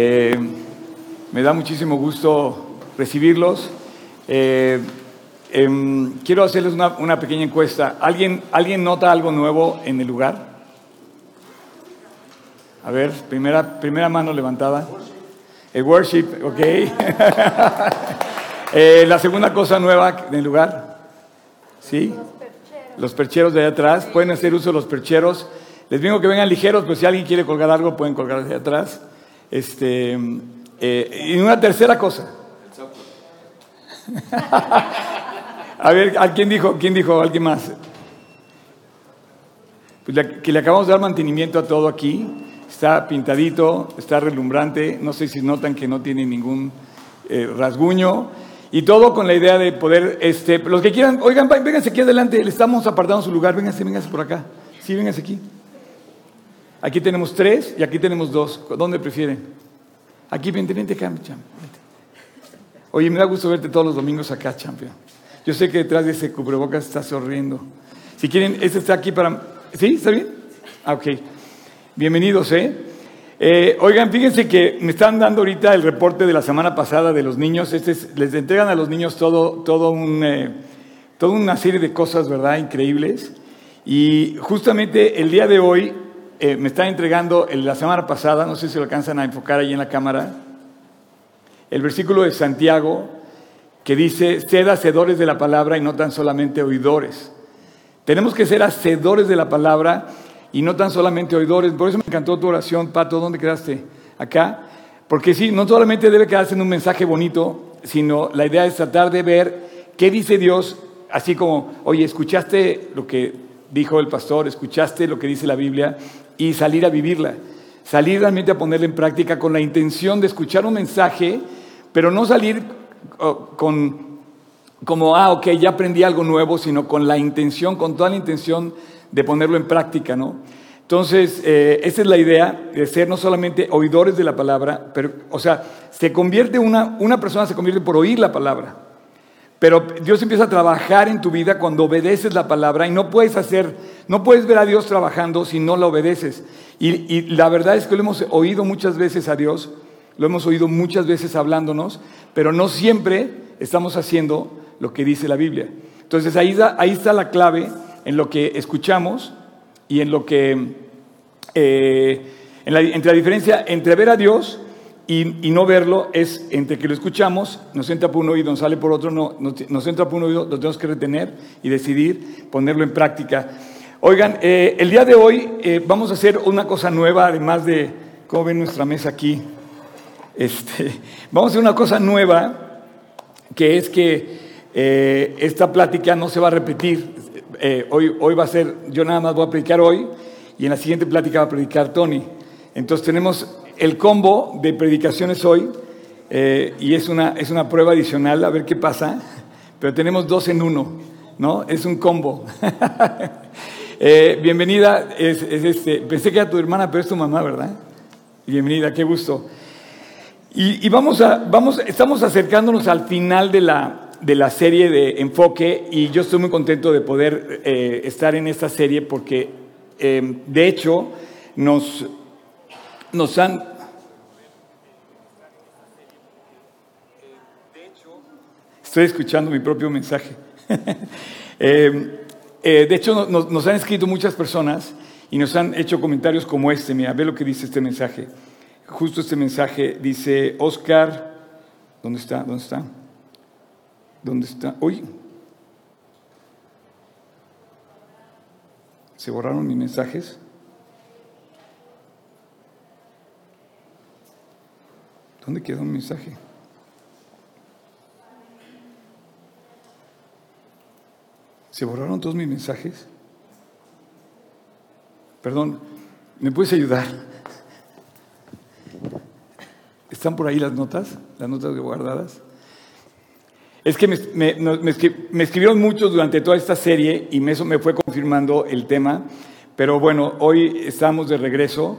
Eh, me da muchísimo gusto recibirlos. Eh, em, quiero hacerles una, pequeña encuesta. ¿Alguien, ¿Alguien nota algo nuevo en el lugar? A ver, primera, primera mano levantada. El worship, ok. eh, la segunda cosa nueva en el lugar. ¿Sí? Los percheros de allá atrás. Pueden hacer uso de los percheros. Les digo que vengan ligeros, pero si alguien quiere colgar algo, pueden colgar allá atrás. Este, eh, y una tercera cosa. A ver, ¿a quién dijo? ¿Quién dijo? ¿Alguien más? Pues que le acabamos de dar mantenimiento a todo aquí. Está pintadito, está relumbrante. No sé si notan que no tiene ningún eh, rasguño. Y todo con la idea de poder, este, los que quieran, oigan, vénganse aquí adelante, le estamos apartando su lugar, vénganse, vénganse por acá. Sí, vénganse aquí. Aquí tenemos tres y aquí tenemos dos. ¿Dónde prefieren? Aquí, vente, vente acá, champion. Oye, me da gusto verte todos los domingos acá, champion. Yo sé que detrás de ese cubrebocas está sonriendo. Si quieren, este está aquí para... ¿Sí? ¿Está bien? Ah, ok. Bienvenidos, ¿eh? ¿eh? oigan, fíjense que me están dando ahorita el reporte de la semana pasada de los niños. Este les entregan a los niños todo, todo un, eh, toda una serie de cosas, ¿verdad? Increíbles. Y justamente el día de hoy eh, me está entregando la semana pasada, no sé si lo alcanzan a enfocar ahí en la cámara, el versículo de Santiago que dice, sed hacedores de la palabra y no tan solamente oidores. Tenemos que ser hacedores de la palabra y no tan solamente oidores. Por eso me encantó tu oración, Pato, ¿dónde quedaste? Acá. Porque sí, no solamente debe quedarse en un mensaje bonito, sino la idea es tratar de ver qué dice Dios, así como, oye, escuchaste lo que dijo el pastor, escuchaste lo que dice la Biblia, y salir a vivirla. Salir realmente a ponerla en práctica con la intención de escuchar un mensaje, pero no salir oh, con como, ah, ok, ya aprendí algo nuevo, sino con la intención, con toda la intención de ponerlo en práctica, ¿no? Entonces, eh, esa es la idea de ser no solamente oidores de la palabra, pero, o sea, se convierte una, una persona se convierte por oír la palabra. Pero Dios empieza a trabajar en tu vida cuando obedeces la palabra y no puedes hacer, no puedes ver a Dios trabajando si no la obedeces. Y, la verdad es que lo hemos oído muchas veces a Dios, lo hemos oído muchas veces hablándonos, pero no siempre estamos haciendo lo que dice la Biblia. Entonces ahí, ahí está la clave en lo que escuchamos y en lo que, eh, entre la diferencia entre ver a Dios y, no verlo es entre que lo escuchamos, nos entra por un oído, nos sale por otro, no, nos, entra por un oído, lo tenemos que retener y decidir ponerlo en práctica. Oigan, eh, el día de hoy eh, vamos a hacer una cosa nueva, además de cómo ven nuestra mesa aquí. Este, vamos a hacer una cosa nueva, que es que eh, esta plática no se va a repetir. hoy, hoy va a ser, yo nada más voy a predicar hoy y en la siguiente plática va a predicar Tony. Entonces tenemos el combo de predicaciones hoy eh, y es una, es una prueba adicional, a ver qué pasa, pero tenemos dos en uno, ¿no? Es un combo. Eh, bienvenida, es, este, pensé que era tu hermana, pero es tu mamá, ¿verdad? Bienvenida, qué gusto. Y, vamos a, vamos, estamos acercándonos al final de la, de la serie de enfoque y yo estoy muy contento de poder eh, estar en esta serie porque, de hecho, nos, nos han... Estoy escuchando mi propio mensaje. Eh, eh, de hecho, nos, han escrito muchas personas y nos han hecho comentarios como este. Mira, ve lo que dice este mensaje. Justo este mensaje dice, Oscar, ¿dónde está? ¿Dónde está? ¿Dónde está? Uy. ¿Se borraron mis mensajes? ¿Dónde quedó un mensaje? ¿Se borraron todos mis mensajes? Perdón, ¿me puedes ayudar? ¿Están por ahí las notas? ¿Las notas guardadas? Es que me, me, escribieron muchos durante toda esta serie y eso me fue confirmando el tema. Pero bueno, hoy estamos de regreso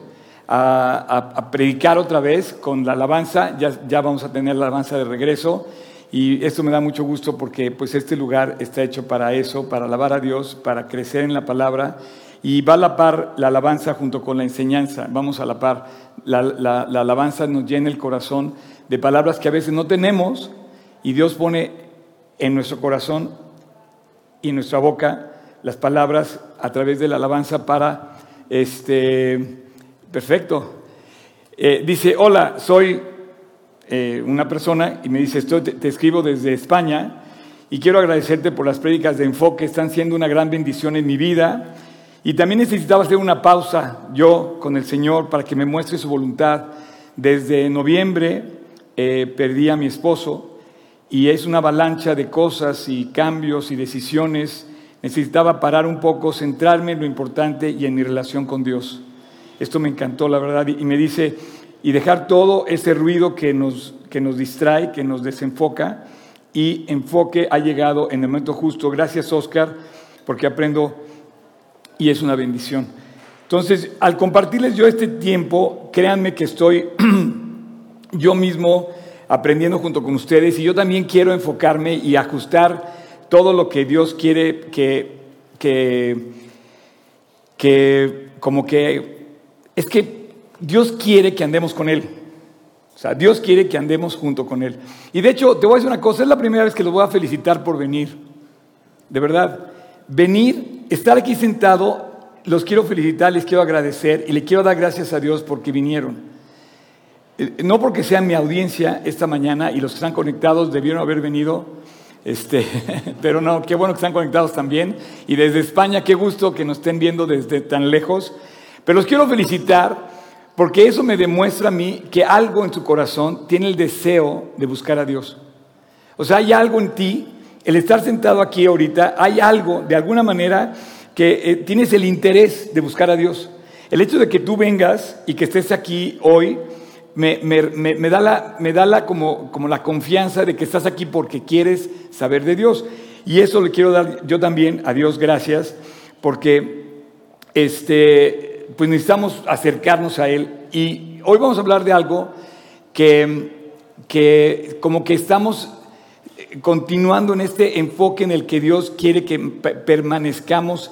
a, predicar otra vez con la alabanza, ya, ya vamos a tener la alabanza de regreso. Y esto me da mucho gusto porque pues este lugar está hecho para eso, para alabar a Dios, para crecer en la palabra. Y va a la par la alabanza junto con la enseñanza, vamos a la par. La, la, alabanza nos llena el corazón de palabras que a veces no tenemos y Dios pone en nuestro corazón y en nuestra boca las palabras a través de la alabanza para, este, perfecto. Eh, dice, hola, soy eh, una persona y me dice, te, escribo desde España y quiero agradecerte por las prédicas de enfoque, están siendo una gran bendición en mi vida. Y también necesitaba hacer una pausa yo con el Señor para que me muestre su voluntad. Desde noviembre eh, perdí a mi esposo y es una avalancha de cosas y cambios y decisiones. Necesitaba parar un poco, centrarme en lo importante y en mi relación con Dios. Esto me encantó, la verdad. Y me dice, y dejar todo ese ruido que nos, que nos distrae, que nos desenfoca, y enfoque ha llegado en el momento justo. Gracias, Oscar, porque aprendo y es una bendición. Entonces, al compartirles yo este tiempo, créanme que estoy yo mismo aprendiendo junto con ustedes y yo también quiero enfocarme y ajustar todo lo que Dios quiere que, que, que como que, es que Dios quiere que andemos con Él. O sea, Dios quiere que andemos junto con Él. Y de hecho, te voy a decir una cosa, es la primera vez que los voy a felicitar por venir. De verdad, venir estar aquí sentado, los quiero felicitar, les quiero agradecer y le quiero dar gracias a Dios porque vinieron. Eh, no porque sean mi audiencia esta mañana y los que están conectados debieron haber venido, este, pero no, qué bueno que están conectados también. Y desde España, qué gusto que nos estén viendo desde tan lejos. Pero los quiero felicitar porque eso me demuestra a mí que algo en tu corazón tiene el deseo de buscar a Dios. O sea, hay algo en ti el estar sentado aquí ahorita, hay algo, de alguna manera, que eh, tienes el interés de buscar a Dios. El hecho de que tú vengas y que estés aquí hoy, me, da, la, como la confianza de que estás aquí porque quieres saber de Dios. Y eso le quiero dar yo también a Dios gracias, porque este, pues necesitamos acercarnos a Él. Y hoy vamos a hablar de algo que, que como que estamos continuando en este enfoque en el que Dios quiere que permanezcamos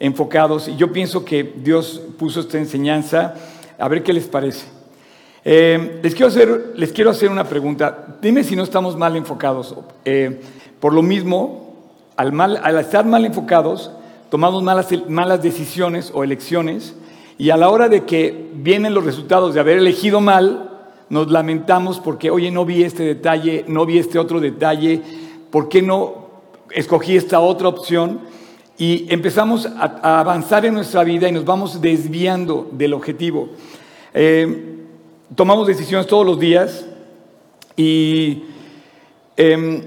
enfocados. Y yo pienso que Dios puso esta enseñanza. A ver qué les parece. Eh, les, quiero hacer, les quiero hacer una pregunta. Dime si no estamos mal enfocados. Eh, por lo mismo, al, mal, al estar mal enfocados, tomamos malas, malas decisiones o elecciones. Y a la hora de que vienen los resultados de haber elegido mal, nos lamentamos porque, oye, no vi este detalle, no vi este otro detalle, ¿por qué no escogí esta otra opción? Y empezamos a, avanzar en nuestra vida y nos vamos desviando del objetivo. Eh, tomamos decisiones todos los días y em,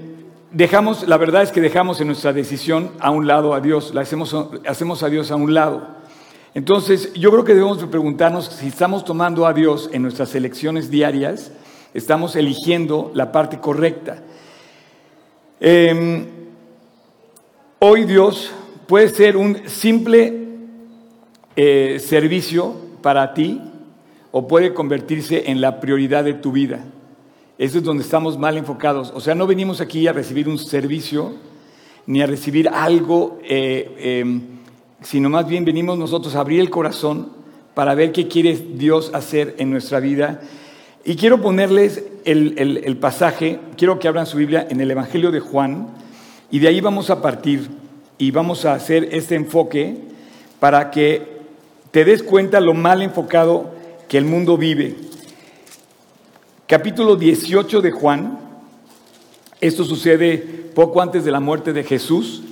dejamos, la verdad es que dejamos en nuestra decisión a un lado a Dios, la hacemos, hacemos a Dios a un lado. Entonces, yo creo que debemos preguntarnos si estamos tomando a Dios en nuestras elecciones diarias, estamos eligiendo la parte correcta. Em, hoy Dios puede ser un simple eh, servicio para ti o puede convertirse en la prioridad de tu vida. Eso es donde estamos mal enfocados. O sea, no venimos aquí a recibir un servicio ni a recibir algo. Eh, em, sino más bien venimos nosotros a abrir el corazón para ver qué quiere Dios hacer en nuestra vida. Y quiero ponerles el, pasaje, quiero que abran su Biblia en el Evangelio de Juan, y de ahí vamos a partir y vamos a hacer este enfoque para que te des cuenta lo mal enfocado que el mundo vive. Capítulo 18 de Juan, esto sucede poco antes de la muerte de Jesús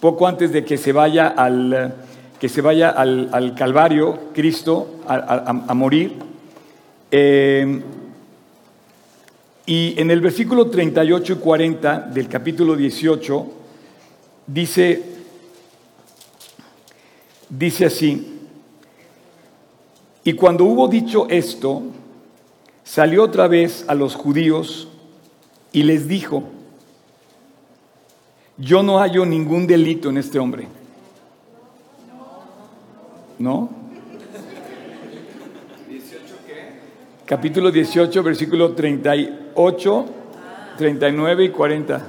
poco antes de que se vaya al, que se vaya al, Calvario, Cristo, a, morir. Eh, y en el versículo 38 y 40 del capítulo 18 dice, dice así, y cuando hubo dicho esto, salió otra vez a los judíos y les dijo, yo no hallo ningún delito en este hombre. ¿No? Capítulo 18, versículo 38, 39 y 40.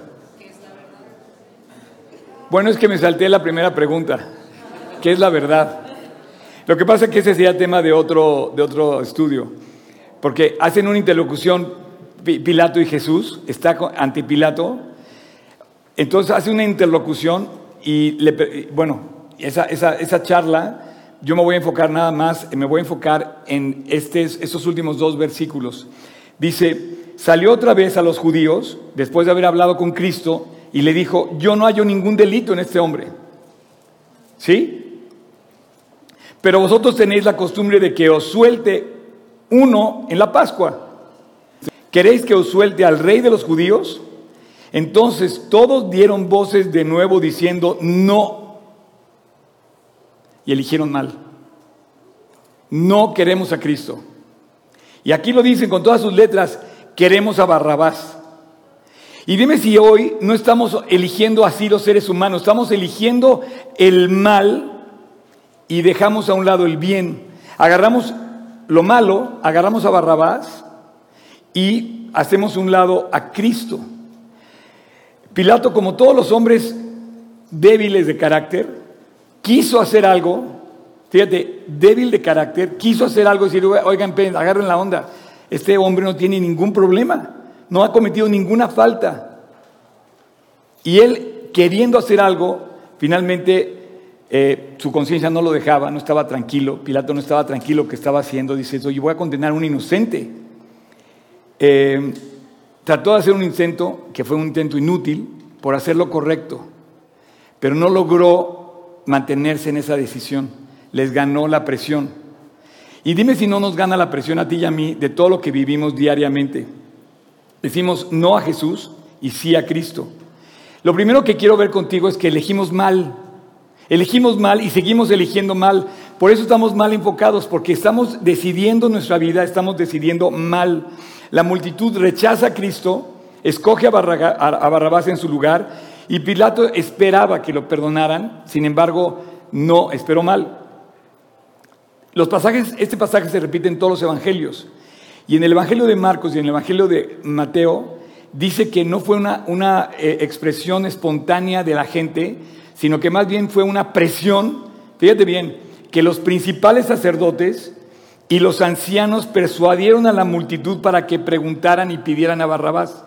Bueno, es que me salté la primera pregunta. ¿Qué es la verdad? Lo que pasa es que ese sería tema de otro, de otro estudio, porque hacen una interlocución Pilato y Jesús, está ante Pilato, entonces hace una interlocución y, le, bueno, esa, esa, esa charla yo me voy a enfocar nada más, me voy a enfocar en estos, últimos dos versículos. Dice, salió otra vez a los judíos, después de haber hablado con Cristo, y le dijo, yo no hallo ningún delito en este hombre. ¿Sí? Pero vosotros tenéis la costumbre de que os suelte uno en la Pascua. ¿Queréis que os suelte al rey de los judíos? Entonces todos dieron voces de nuevo diciendo, no. Y eligieron mal. No queremos a Cristo. Y aquí lo dicen con todas sus letras, queremos a Barrabás. Y dime si hoy no estamos eligiendo así los seres humanos, estamos eligiendo el mal y dejamos a un lado el bien. Agarramos lo malo, agarramos a Barrabás y hacemos un lado a Cristo. Pilato, como todos los hombres débiles de carácter, quiso hacer algo, fíjate, débil de carácter, quiso hacer algo decir, oigan, agarren la onda este hombre no tiene ningún problema, no ha cometido ninguna falta. Y él, queriendo hacer algo, finalmente eh, su conciencia no lo dejaba, no estaba tranquilo, Pilato no estaba tranquilo que estaba haciendo, dice, oye, voy a condenar a un inocente. Eh, trató de hacer un intento, que fue un intento inútil, por hacer lo correcto, pero no logró mantenerse en esa decisión, les ganó la presión. Y dime si no nos gana la presión a ti y a mí de todo lo que vivimos diariamente. Decimos no a Jesús y sí a Cristo. Lo primero que quiero ver contigo es que elegimos mal. Elegimos mal y seguimos eligiendo mal. Por eso estamos mal enfocados, porque estamos decidiendo nuestra vida, estamos decidiendo mal. La multitud rechaza a Cristo, escoge a, Barrabás en su lugar y Pilato esperaba que lo perdonaran, sin embargo, no, esperó mal. Los pasajes, este pasaje se repite en todos los evangelios. Y en el Evangelio de Marcos y en el Evangelio de Mateo dice que no fue una, una eh, expresión espontánea de la gente, sino que más bien fue una presión, fíjate bien, que los principales sacerdotes y los ancianos persuadieron a la multitud para que preguntaran y pidieran a Barrabás.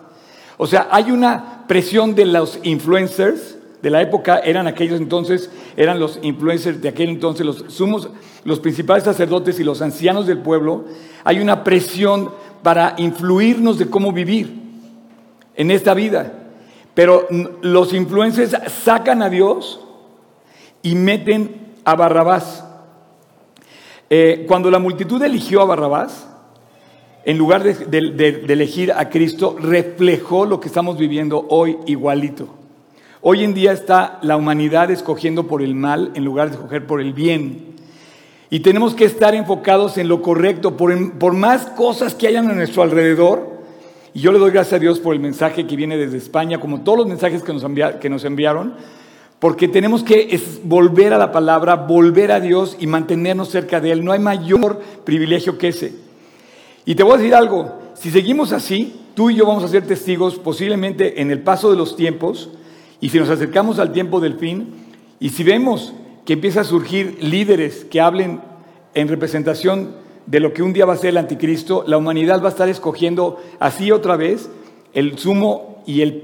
O sea, hay una presión de los influencers de la época, eran aquellos entonces, eran los influencers de aquel entonces, los sumos los principales sacerdotes y los ancianos del pueblo, hay una presión para influirnos de cómo vivir en esta vida. Pero los influencers sacan a Dios y meten a Barrabás. Eh, cuando la multitud eligió a Barrabás, en lugar de elegir a Cristo, reflejó lo que estamos viviendo hoy igualito. Hoy en día está la humanidad escogiendo por el mal en lugar de escoger por el bien. Y tenemos que estar enfocados en lo correcto, por, más cosas que hayan a nuestro alrededor. Y yo le doy gracias a Dios por el mensaje que viene desde España, como todos los mensajes que nos, que nos enviaron, porque tenemos que volver a la palabra, volver a Dios y mantenernos cerca de Él. No hay mayor privilegio que ese. Y te voy a decir algo, si seguimos así, tú y yo vamos a ser testigos posiblemente en el paso de los tiempos, y si nos acercamos al tiempo del fin, y si vemos que empieza a surgir líderes que hablen en representación de lo que un día va a ser el anticristo, la humanidad va a estar escogiendo así otra vez el sumo y el,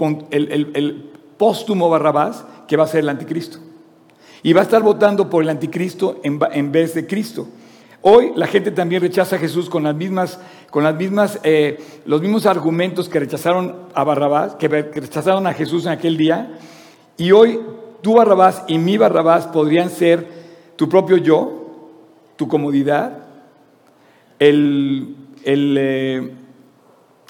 póstumo Barrabás que va a ser el anticristo. Y va a estar votando por el anticristo en, vez de Cristo. Hoy la gente también rechaza a Jesús con las mismas, con las mismas, eh, los mismos argumentos que rechazaron a Barrabás, que rechazaron a Jesús en aquel día. Y hoy tu Barrabás y mi Barrabás podrían ser tu propio yo, tu comodidad, el, eh,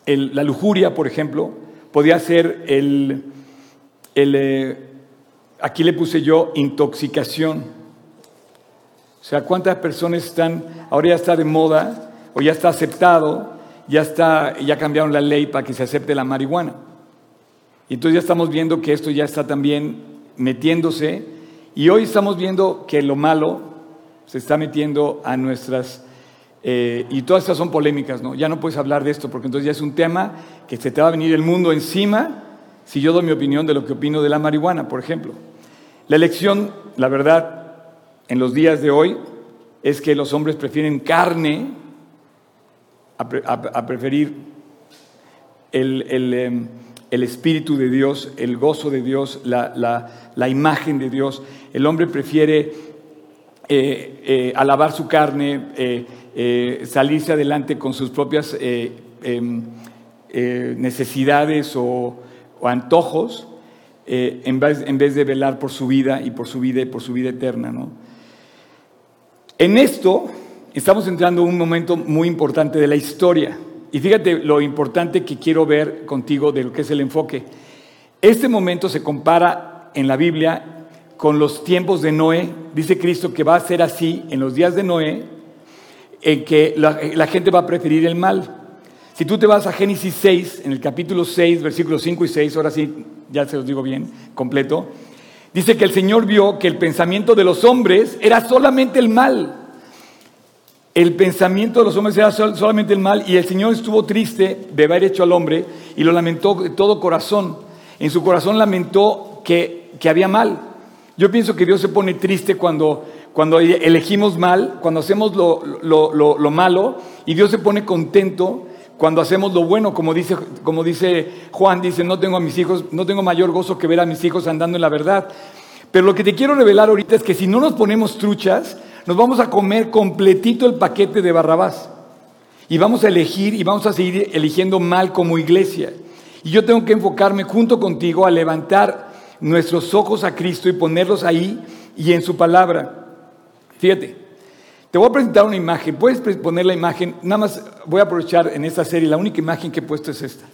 la lujuria, por ejemplo, podría ser el, eh, aquí le puse yo, intoxicación. O sea, ¿cuántas personas están, ahora ya está de moda, o ya está aceptado, ya, está, ya cambiaron la ley para que se acepte la marihuana? Y entonces ya estamos viendo que esto ya está también metiéndose y hoy estamos viendo que lo malo se está metiendo a nuestras... Eh, y todas estas son polémicas, ¿no? Ya no puedes hablar de esto porque entonces ya es un tema que se te va a venir el mundo encima si yo doy mi opinión de lo que opino de la marihuana, por ejemplo. La elección, la verdad, en los días de hoy es que los hombres prefieren carne a, preferir em, el, Espíritu de Dios, el gozo de Dios, la, imagen de Dios. El hombre prefiere eh, eh, alabar su carne, eh, salirse adelante con sus propias em, necesidades o, antojos, en vez, en, vez, de velar por su vida y por su vida y por su vida eterna. ¿no? En esto estamos entrando en un momento muy importante de la historia. Y fíjate lo importante que quiero ver contigo de lo que es el enfoque. Este momento se compara en la Biblia con los tiempos de Noé. Dice Cristo que va a ser así en los días de Noé, en que la, gente va a preferir el mal. Si tú te vas a Génesis 6, en el capítulo 6, versículos 5 y 6, ahora sí, ya se los digo bien, completo, Dice que el Señor vio que el pensamiento de los hombres era solamente el mal. El pensamiento de los hombres era solamente el mal y el Señor estuvo triste de haber hecho al hombre y lo lamentó de todo corazón. En su corazón lamentó que, había mal. Yo pienso que Dios se pone triste cuando, cuando elegimos mal, cuando hacemos lo, lo malo y Dios se pone contento cuando hacemos lo bueno, como dice, como dice Juan, dice, no tengo a mis hijos, no tengo mayor gozo que ver a mis hijos andando en la verdad. Pero lo que te quiero revelar ahorita es que si no nos ponemos truchas, nos vamos a comer completito el paquete de Barrabás. Y vamos a elegir y vamos a seguir eligiendo mal como iglesia. Y yo tengo que enfocarme junto contigo a levantar nuestros ojos a Cristo y ponerlos ahí y en su palabra. Fíjate, te voy a presentar una imagen. Puedes poner la imagen. Nada más voy a aprovechar en esta serie. La única imagen que he puesto es esta.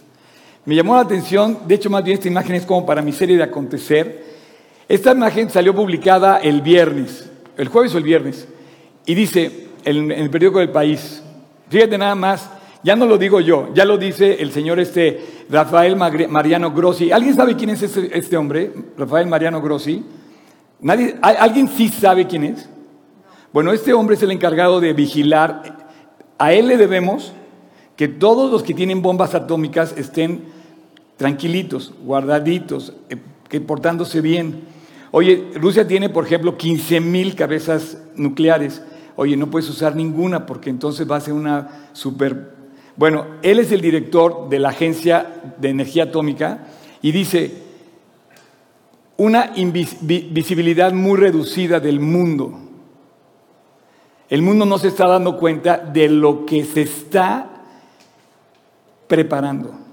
Me llamó la atención. De hecho, más bien esta imagen es como para mi serie de acontecer. Esta imagen salió publicada el viernes, el jueves o el viernes. Y dice en, el periódico del país. Fíjate nada más. Ya no lo digo yo, ya lo dice el señor este Rafael Mariano Grossi. ¿Alguien sabe quién es este, este hombre? Rafael Mariano Grossi. ¿Nadie, ¿Alguien sí sabe quién es? Bueno, este hombre es el encargado de vigilar. A él le debemos que todos los que tienen bombas atómicas estén tranquilitos, guardaditos, eh, que portándose bien. Oye, Rusia tiene, por ejemplo, 15 mil cabezas nucleares. Oye, no puedes usar ninguna porque entonces va a ser una super... Bueno, él es el director de la Agencia de Energía Atómica y dice, una visibilidad muy reducida del mundo. El mundo no se está dando cuenta de lo que se está preparando.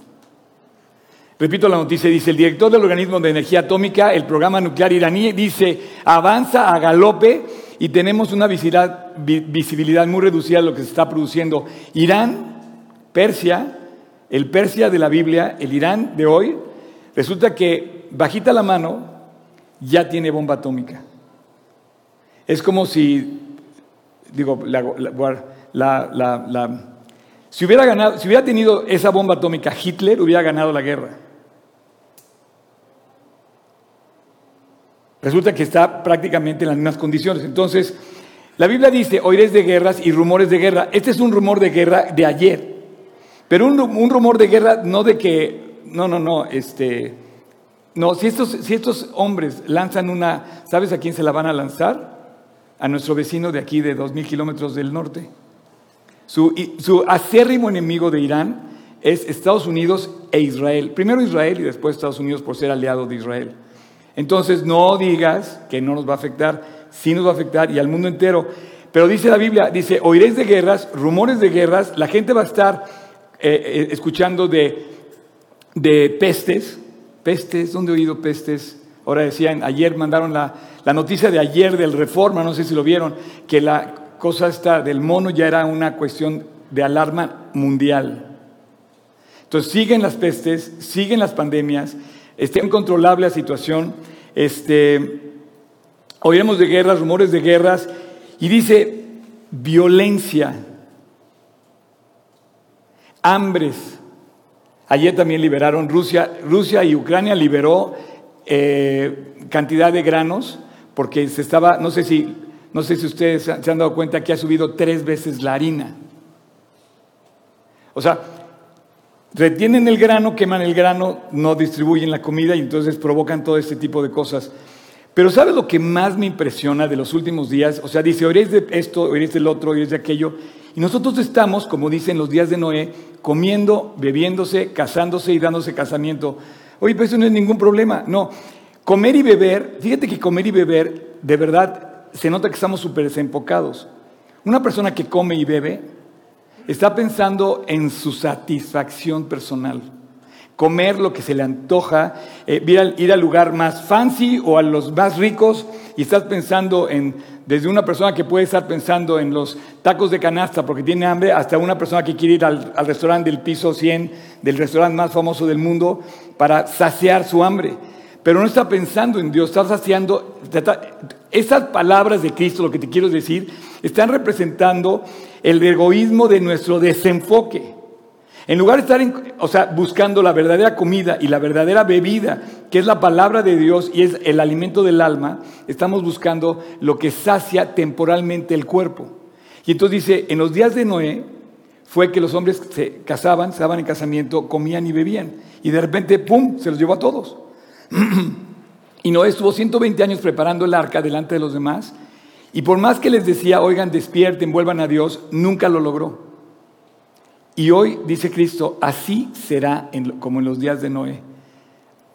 Repito la noticia, dice el director del organismo de energía atómica, el programa nuclear iraní, dice, avanza a galope y tenemos una visibilidad, muy reducida de lo que se está produciendo. Irán, Persia, el Persia de la Biblia, el Irán de hoy, resulta que bajita la mano ya tiene bomba atómica. Es como si digo, la, si, hubiera ganado, si hubiera tenido esa bomba atómica Hitler, hubiera ganado la guerra. Resulta que está prácticamente en las mismas condiciones. Entonces, la Biblia dice, oiréis de guerras y rumores de guerra. Este es un rumor de guerra de ayer. Pero un, un rumor de guerra no de que, no, no, no, este, no, si estos, si estos hombres lanzan una, ¿sabes a quién se la van a lanzar? A nuestro vecino de aquí de dos mil kilómetros del norte. Su, su acérrimo enemigo de Irán es Estados Unidos e Israel. Primero Israel y después Estados Unidos por ser aliado de Israel. Entonces no digas que no nos va a afectar, sí nos va a afectar y al mundo entero. Pero dice la Biblia, dice, oiréis de guerras, rumores de guerras, la gente va a estar eh, eh, escuchando de, de pestes. Pestes, ¿dónde he oído pestes? Ahora decían, ayer mandaron la, noticia de ayer del Reforma, no sé si lo vieron, que la cosa esta del mono ya era una cuestión de alarma mundial. Entonces siguen las pestes, siguen las pandemias, está incontrolable la situación, este, oiremos de guerras, rumores de guerras, y dice violencia, hambres. Ayer también liberaron Rusia, Rusia y Ucrania liberó eh, cantidad de granos, porque se estaba, no sé si, no sé si ustedes se han dado cuenta que ha subido tres veces la harina. O sea, retienen el grano, queman el grano, no distribuyen la comida y entonces provocan todo este tipo de cosas. Pero ¿sabes lo que más me impresiona de los últimos días? O sea, dice, oiréis de esto, oiréis del otro, oiréis de aquello. Y nosotros estamos, como dicen los días de Noé, comiendo, bebiéndose, casándose y dándose casamiento. Oye, pero eso no es ningún problema. No, comer y beber, fíjate que comer y beber, de verdad, se nota que estamos súper desenfocados. Una persona que come y bebe está pensando en su satisfacción personal comer lo que se le antoja, eh, ir, al, lugar más fancy o a los más ricos y estás pensando en, desde una persona que puede estar pensando en los tacos de canasta porque tiene hambre, hasta una persona que quiere ir al, al restaurante del piso 100, del restaurante más famoso del mundo, para saciar su hambre. Pero no está pensando en Dios, está saciando. Esas palabras de Cristo, lo que te quiero decir, están representando el egoísmo de nuestro desenfoque. En lugar de estar o sea, buscando la verdadera comida y la verdadera bebida, que es la palabra de Dios y es el alimento del alma, estamos buscando lo que sacia temporalmente el cuerpo. Y entonces dice, en los días de Noé fue que los hombres se casaban, se daban en casamiento, comían y bebían. Y de repente, ¡pum!, se los llevó a todos. y Noé estuvo 120 años preparando el arca delante de los demás. Y por más que les decía, oigan, despierten, vuelvan a Dios, nunca lo logró. Y hoy, dice Cristo, así será como en los días de Noé.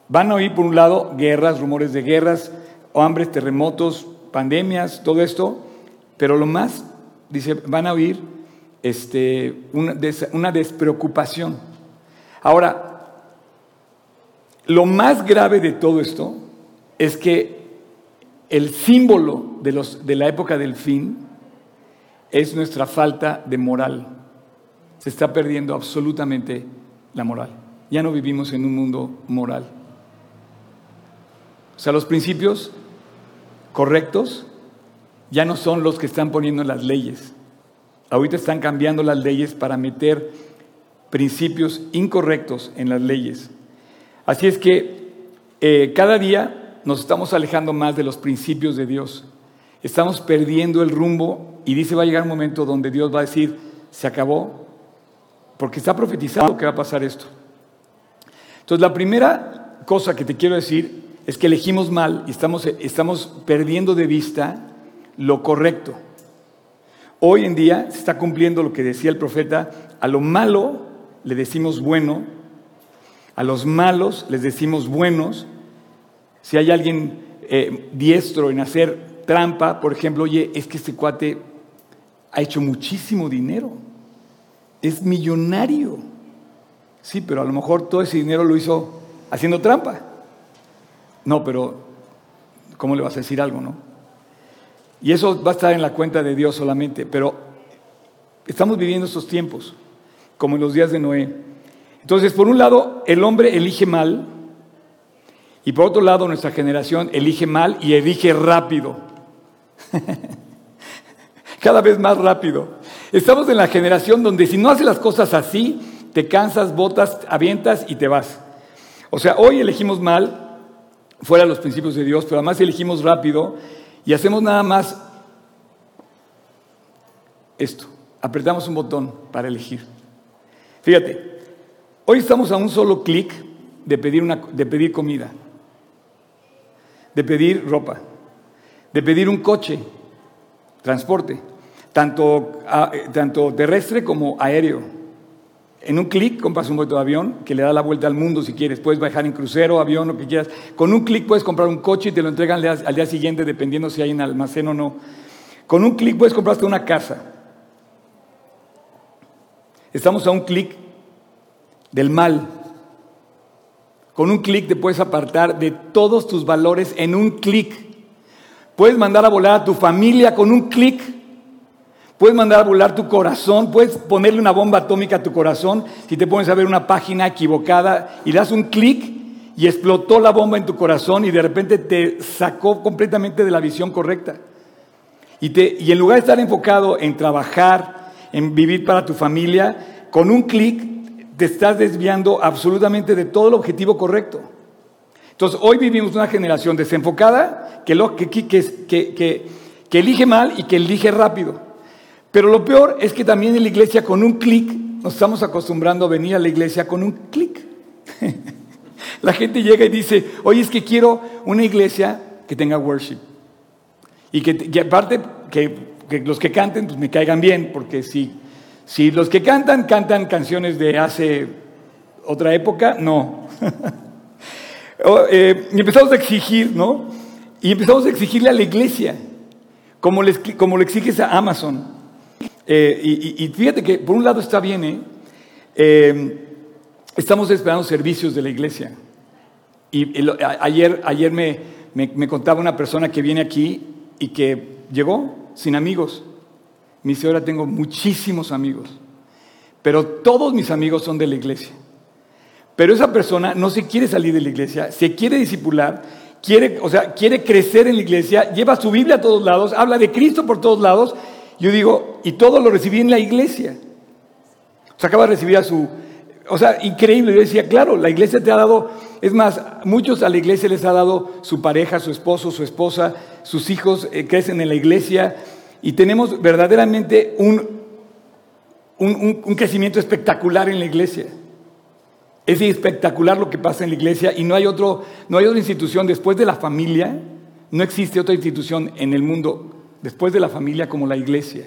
Van a oír, por un lado, guerras, rumores de guerras, hambres, terremotos, pandemias, todo esto, pero lo más, dice, van a oír este, una, una despreocupación. Ahora, lo más grave de todo esto es que el símbolo de, los, de la época del fin es nuestra falta de moral se está perdiendo absolutamente la moral. Ya no vivimos en un mundo moral. O sea, los principios correctos ya no son los que están poniendo las leyes. Ahorita están cambiando las leyes para meter principios incorrectos en las leyes. Así es que eh, cada día nos estamos alejando más de los principios de Dios. Estamos perdiendo el rumbo y dice va a llegar un momento donde Dios va a decir, se acabó, porque está profetizado que va a pasar esto. Entonces, la primera cosa que te quiero decir es que elegimos mal y estamos, estamos perdiendo de vista lo correcto. Hoy en día se está cumpliendo lo que decía el profeta, a lo malo le decimos bueno, a los malos les decimos buenos. Si hay alguien eh, diestro en hacer trampa, por ejemplo, oye, es que este cuate ha hecho muchísimo dinero es millonario. Sí, pero a lo mejor todo ese dinero lo hizo haciendo trampa. No, pero ¿cómo le vas a decir algo, no? Y eso va a estar en la cuenta de Dios solamente, pero estamos viviendo estos tiempos, como en los días de Noé. Entonces, por un lado, el hombre elige mal, y por otro lado, nuestra generación elige mal y elige rápido. Cada vez más rápido. Estamos en la generación donde si no haces las cosas así, te cansas, botas, avientas y te vas. O sea, hoy elegimos mal, fuera los principios de Dios, pero además elegimos rápido y hacemos nada más esto. Apretamos un botón para elegir. Fíjate, hoy estamos a un solo clic de pedir, una, de pedir comida, de pedir ropa, de pedir un coche, transporte tanto, eh, tanto terrestre como aéreo. En un clic compras un boleto de avión que le da la vuelta al mundo si quieres. Puedes viajar en crucero, avión, lo que quieras. Con un clic puedes comprar un coche y te lo entregan al día siguiente dependiendo si hay un almacén o no. Con un clic puedes comprarte una casa. Estamos a un clic del mal. Con un clic te puedes apartar de todos tus valores en un clic. Puedes mandar a volar a tu familia con un clic. Puedes mandar a volar tu corazón, puedes ponerle una bomba atómica a tu corazón si te pones a ver una página equivocada y das un clic y explotó la bomba en tu corazón y de repente te sacó completamente de la visión correcta. Y, te, y en lugar de estar enfocado en trabajar, en vivir para tu familia, con un clic te estás desviando absolutamente de todo el objetivo correcto. Entonces, hoy vivimos una generación desenfocada que, lo, que, que, que, que elige mal y que elige rápido. Pero lo peor es que también en la iglesia con un clic, nos estamos acostumbrando a venir a la iglesia con un clic. la gente llega y dice, oye, es que quiero una iglesia que tenga worship. Y que, aparte, que, los que canten, pues me caigan bien, porque si, si los que cantan, cantan canciones de hace otra época, no. Oh, eh, y empezamos a exigir, ¿no? Y empezamos a exigirle a la iglesia, como le, como le exiges a Amazon. Eh, y, fíjate que por un lado está bien, ¿eh? ¿eh? estamos esperando servicios de la iglesia. Y, ayer, ayer me, me, contaba una persona que viene aquí y que llegó sin amigos. Me dice, ahora tengo muchísimos amigos, pero todos mis amigos son de la iglesia. Pero esa persona no se quiere salir de la iglesia, se quiere disipular, quiere, o sea, quiere crecer en la iglesia, lleva su Biblia a todos lados, habla de Cristo por todos lados. Yo digo, y todo lo recibí en la iglesia. O sea, acaba de recibir a su, o sea, increíble. Yo decía, claro, la iglesia te ha dado, es más, muchos a la iglesia les ha dado su pareja, su esposo, su esposa, sus hijos eh, crecen en la iglesia y tenemos verdaderamente un, un, crecimiento espectacular en la iglesia. Es espectacular lo que pasa en la iglesia y no hay, otro, no hay otra institución después de la familia, no existe otra institución en el mundo después de la familia como la iglesia.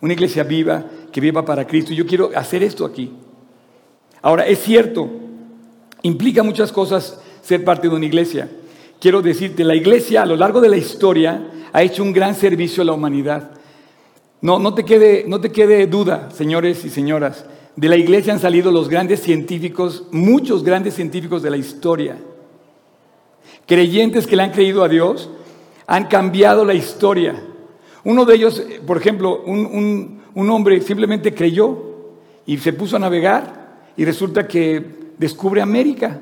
Una iglesia viva, que viva para Cristo. Yo quiero hacer esto aquí. Ahora, es cierto, implica muchas cosas ser parte de una iglesia. Quiero decirte, la iglesia a lo largo de la historia ha hecho un gran servicio a la humanidad. No, no, te, quede, no te quede duda, señores y señoras. De la iglesia han salido los grandes científicos, muchos grandes científicos de la historia. Creyentes que le han creído a Dios han cambiado la historia. Uno de ellos, por ejemplo, un, un hombre simplemente creyó y se puso a navegar y resulta que descubre América.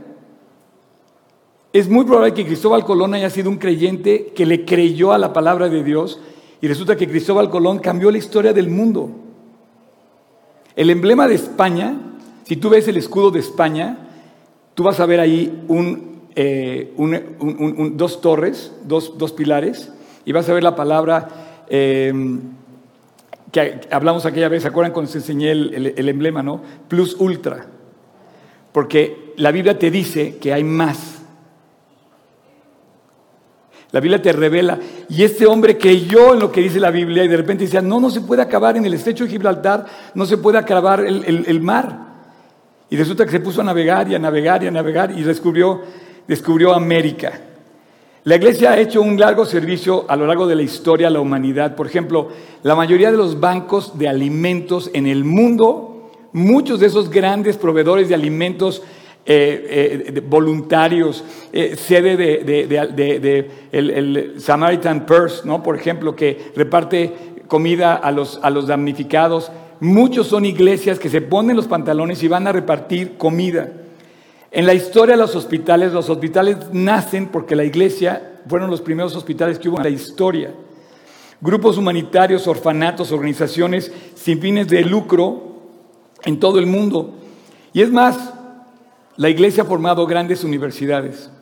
Es muy probable que Cristóbal Colón haya sido un creyente que le creyó a la palabra de Dios y resulta que Cristóbal Colón cambió la historia del mundo. El emblema de España, si tú ves el escudo de España, tú vas a ver ahí eh, dos torres, dos, pilares, y vas a ver la palabra eh, que hablamos aquella vez, ¿se acuerdan cuando se enseñé el, emblema, no? Plus ultra. Porque la Biblia te dice que hay más. La Biblia te revela. Y este hombre creyó en lo que dice la Biblia y de repente dice, no, no se puede acabar en el estrecho de Gibraltar, no se puede acabar el, el mar. Y resulta que se puso a navegar y a navegar y a navegar y descubrió, descubrió América. La iglesia ha hecho un largo servicio a lo largo de la historia a la humanidad. Por ejemplo, la mayoría de los bancos de alimentos en el mundo, muchos de esos grandes proveedores de alimentos eh, eh, voluntarios, eh, sede de, el, Samaritan Purse, ¿no? por ejemplo, que reparte comida a los, a los damnificados. Muchos son iglesias que se ponen los pantalones y van a repartir comida. En la historia de los hospitales, los hospitales nacen porque la iglesia fueron los primeros hospitales que hubo en la historia. Grupos humanitarios, orfanatos, organizaciones sin fines de lucro en todo el mundo. Y es más, la iglesia ha formado grandes universidades,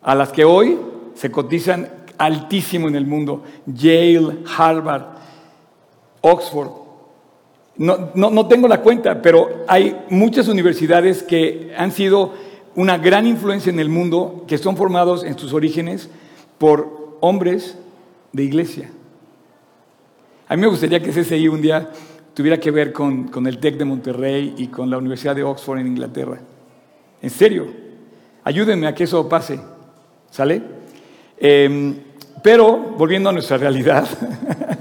a las que hoy se cotizan altísimo en el mundo. Yale, Harvard, Oxford. No, no, tengo la cuenta, pero hay muchas universidades que han sido una gran influencia en el mundo, que son formados en sus orígenes por hombres de iglesia. A mí me gustaría que CSI un día tuviera que ver con, el TEC de Monterrey y con la Universidad de Oxford en Inglaterra. En serio, ayúdenme a que eso pase. ¿Sale? Em, pero, volviendo a nuestra realidad,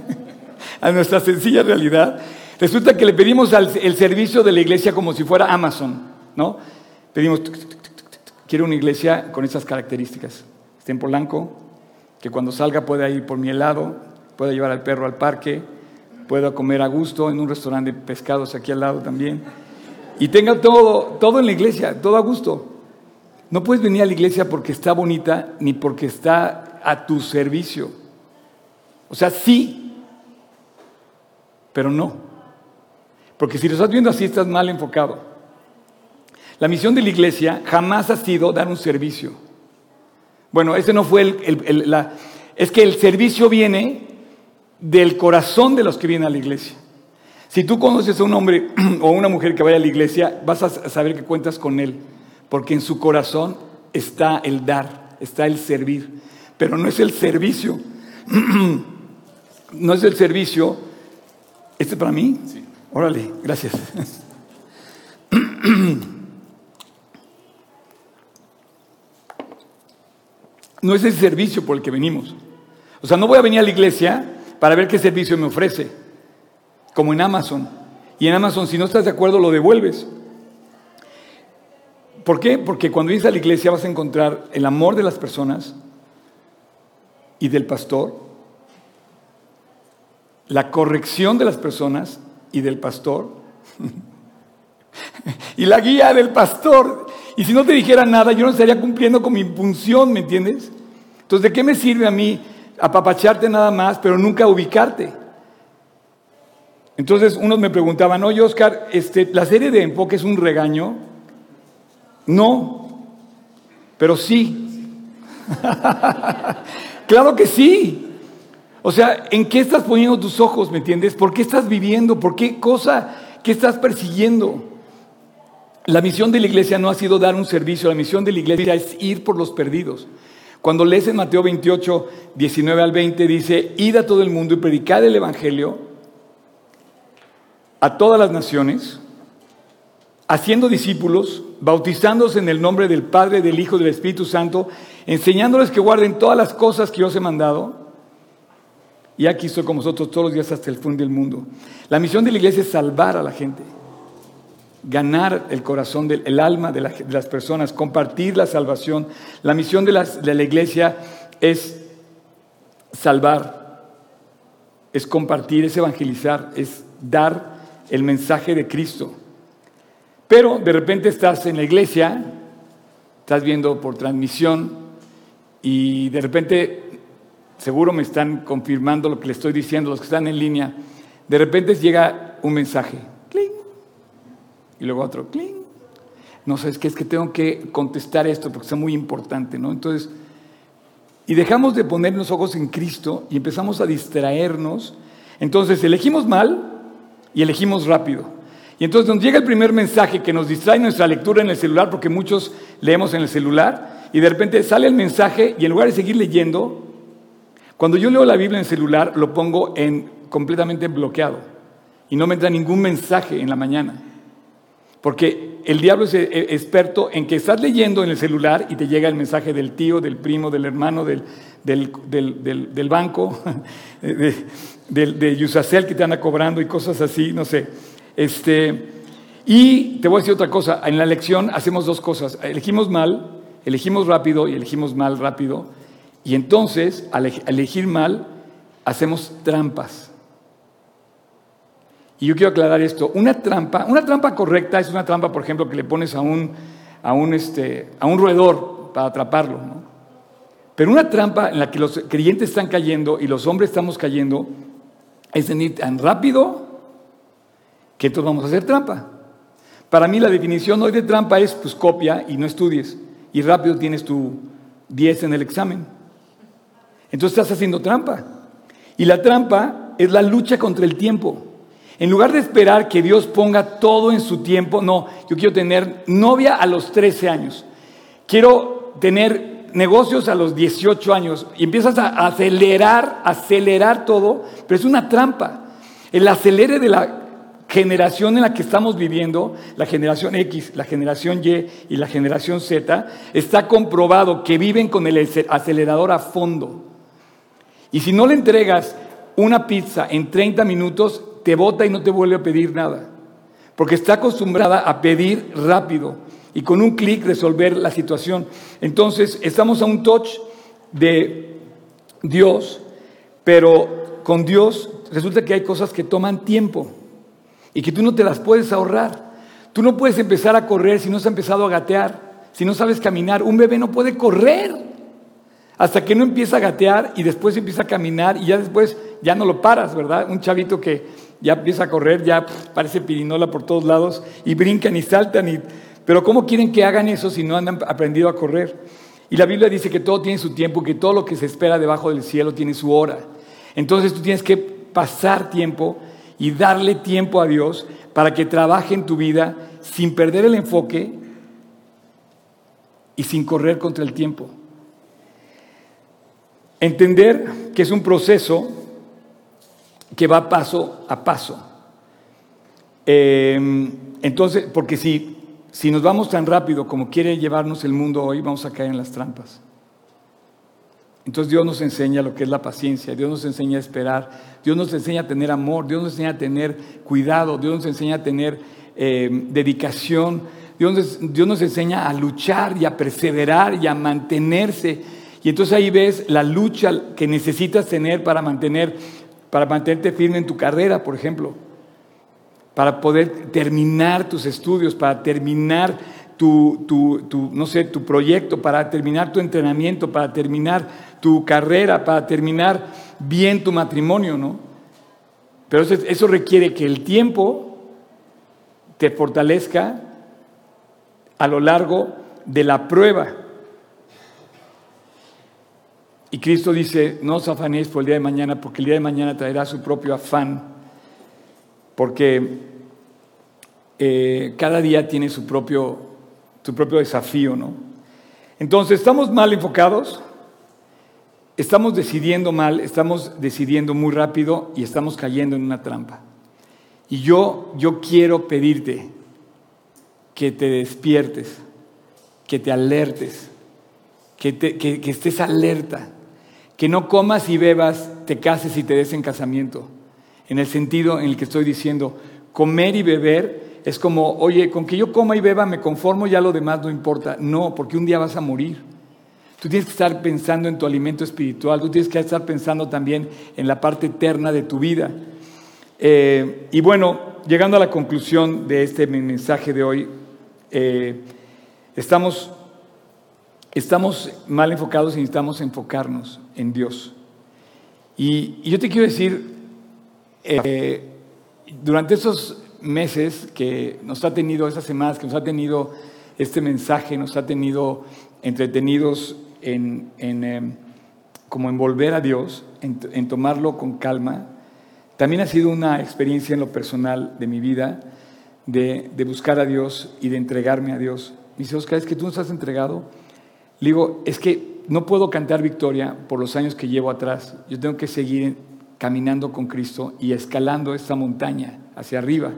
a nuestra sencilla realidad, Resulta que le pedimos el servicio de la iglesia como si fuera Amazon, ¿no? Pedimos, quiero una iglesia con esas características. Esté en Polanco, que cuando salga pueda ir por mi helado, pueda llevar al perro al parque, pueda comer a gusto en un restaurante de pescados aquí al lado también. Y tenga todo, todo en la iglesia, todo a gusto. No puedes venir a la iglesia porque está bonita ni porque está a tu servicio. O sea, sí, pero no. Porque si lo estás viendo así, estás mal enfocado. La misión de la iglesia jamás ha sido dar un servicio. Bueno, ese no fue el. Es que el servicio viene del corazón de los que vienen a la iglesia. Si tú conoces a un hombre o una mujer que vaya a la iglesia, vas a saber que cuentas con él, porque en su corazón está el dar, está el servir. pero no es el servicio. no es el servicio. ¿Este para mí? Sí. Órale, gracias. no es el servicio por el que venimos. O sea, no voy a venir a la iglesia para ver qué servicio me ofrece, como en Amazon. Y en Amazon, si no estás de acuerdo, lo devuelves. ¿Por qué? Porque cuando vienes a la iglesia vas a encontrar el amor de las personas y del pastor, la corrección de las personas y del pastor, y la guía del pastor. Y si no te dijera nada, yo no estaría cumpliendo con mi función, ¿me entiendes? Entonces, ¿de qué me sirve a mí apapacharte nada más, pero nunca ubicarte? Entonces, unos me preguntaban, oye, Oscar, este, ¿la serie de enfoque es un regaño? No, pero sí. claro que sí. O sea, ¿en qué estás poniendo tus ojos, me entiendes? ¿Por qué estás viviendo? ¿Por qué cosa? ¿Qué estás persiguiendo? La misión de la iglesia no ha sido dar un servicio, la misión de la iglesia es ir por los perdidos. Cuando lees en Mateo 28, 19 al 20, dice, id a todo el mundo y predicad el Evangelio a todas las naciones, haciendo discípulos, bautizándose en el nombre del Padre, del Hijo y del Espíritu Santo, enseñándoles que guarden todas las cosas que os he mandado. Y aquí estoy con vosotros todos los días hasta el fin del mundo. La misión de la iglesia es salvar a la gente, ganar el corazón, el alma de, las personas, compartir la salvación. La misión de, de la iglesia es salvar, es compartir, es evangelizar, es dar el mensaje de Cristo. Pero de repente estás en la iglesia, estás viendo por transmisión y de repente, seguro me están confirmando lo que le estoy diciendo, los que están en línea, de repente llega un mensaje, cling, y luego otro, cling. No sé, es que es que tengo que contestar esto porque es muy importante, ¿no? Entonces, y dejamos de poner los ojos en Cristo y empezamos a distraernos. Entonces, elegimos mal y elegimos rápido. Y entonces nos llega el primer mensaje que nos distrae nuestra lectura en el celular, porque muchos leemos en el celular, y de repente sale el mensaje y en lugar de seguir leyendo, cuando yo leo la Biblia en el celular, lo pongo en completamente bloqueado y no me entra ningún mensaje en la mañana. Porque el diablo es e, e, experto en que estás leyendo en el celular y te llega el mensaje del tío, del primo, del hermano, del, del, banco, de, de Yusacel que te anda cobrando y cosas así, no sé. Este, y te voy a decir otra cosa, en la elección hacemos dos cosas, elegimos mal, elegimos rápido y elegimos mal rápido, y entonces al elegir mal hacemos trampas. Y yo quiero aclarar esto, una trampa, una trampa correcta es una trampa, por ejemplo, que le pones a un, a un, este, a un roedor para atraparlo, Pero una trampa en la que los creyentes están cayendo y los hombres estamos cayendo es ir tan rápido que entonces vamos a hacer trampa. Para mí la definición hoy de trampa es pues copia y no estudies y rápido tienes tu 10 en el examen. Entonces estás haciendo trampa. Y la trampa es la lucha contra el tiempo. En lugar de esperar que Dios ponga todo en su tiempo, no, yo quiero tener novia a los 13 años. Quiero tener negocios a los 18 años y empiezas a acelerar, acelerar todo, pero es una trampa. El acelere de la generación en la que estamos viviendo, la generación X, la generación Y y la generación Z, está comprobado que viven con el acelerador a fondo. Y si no le entregas una pizza en 30 minutos, te bota y no te vuelve a pedir nada. Porque está acostumbrada a pedir rápido y con un clic resolver la situación. Entonces, estamos a un touch de Dios, pero con Dios resulta que hay cosas que toman tiempo y que tú no te las puedes ahorrar. Tú no puedes empezar a correr si no has empezado a gatear, si no sabes caminar. Un bebé no puede correr hasta que no empieza a gatear y después empieza a caminar y ya después ya no lo paras, ¿verdad? Un chavito que ya empieza a correr, ya parece pirinola por todos lados y brincan y saltan. Y... Pero ¿cómo quieren que hagan eso si no han aprendido a correr? Y la Biblia dice que todo tiene su tiempo, que todo lo que se espera debajo del cielo tiene su hora. Entonces tú tienes que pasar tiempo y darle tiempo a Dios para que trabaje en tu vida sin perder el enfoque y sin correr contra el tiempo. Entender que es un proceso que va paso a paso. Eh, entonces, porque si, si nos vamos tan rápido como quiere llevarnos el mundo hoy, vamos a caer en las trampas. Entonces Dios nos enseña lo que es la paciencia, Dios nos enseña a esperar, Dios nos enseña a tener amor, Dios nos enseña a tener cuidado, Dios nos enseña a tener eh, dedicación, Dios Dios nos enseña a luchar y a perseverar y a mantenerse. Y entonces ahí ves la lucha que necesitas tener para mantener, para mantenerte firme en tu carrera, por ejemplo, para poder terminar tus estudios, para terminar tu, tu, no sé, tu proyecto, para terminar tu entrenamiento, para terminar tu carrera, para terminar bien tu matrimonio, ¿no? Pero eso, eso requiere que el tiempo te fortalezca a lo largo de la prueba. Y Cristo dice, no os afanéis por el día de mañana, porque el día de mañana traerá su propio afán, porque eh, cada día tiene su propio, su propio desafío, ¿no? Entonces, ¿estamos mal enfocados? Estamos decidiendo mal, estamos decidiendo muy rápido y estamos cayendo en una trampa. Y yo, yo quiero pedirte que te despiertes, que te alertes, que, que, estés alerta, que no comas y bebas, te cases y te des en casamiento. En el sentido en el que estoy diciendo, comer y beber es como, oye, con que yo coma y beba me conformo, ya lo demás no importa. No, porque un día vas a morir. Tú tienes que estar pensando en tu alimento espiritual, tú tienes que estar pensando también en la parte eterna de tu vida. Eh, y bueno, llegando a la conclusión de este mensaje de hoy, eh, estamos, estamos mal enfocados y necesitamos enfocarnos en Dios. Y, yo te quiero decir, eh, durante esos meses que nos ha tenido, estas semanas que nos ha tenido este mensaje, nos ha tenido entretenidos en, em, como en volver a Dios, en, tomarlo con calma. También ha sido una experiencia en lo personal de mi vida de, buscar a Dios y de entregarme a Dios. Me dice, Oscar, es que tú nos has entregado. Le digo, es que no puedo cantar victoria por los años que llevo atrás. Yo tengo que seguir caminando con Cristo y escalando esta montaña hacia arriba.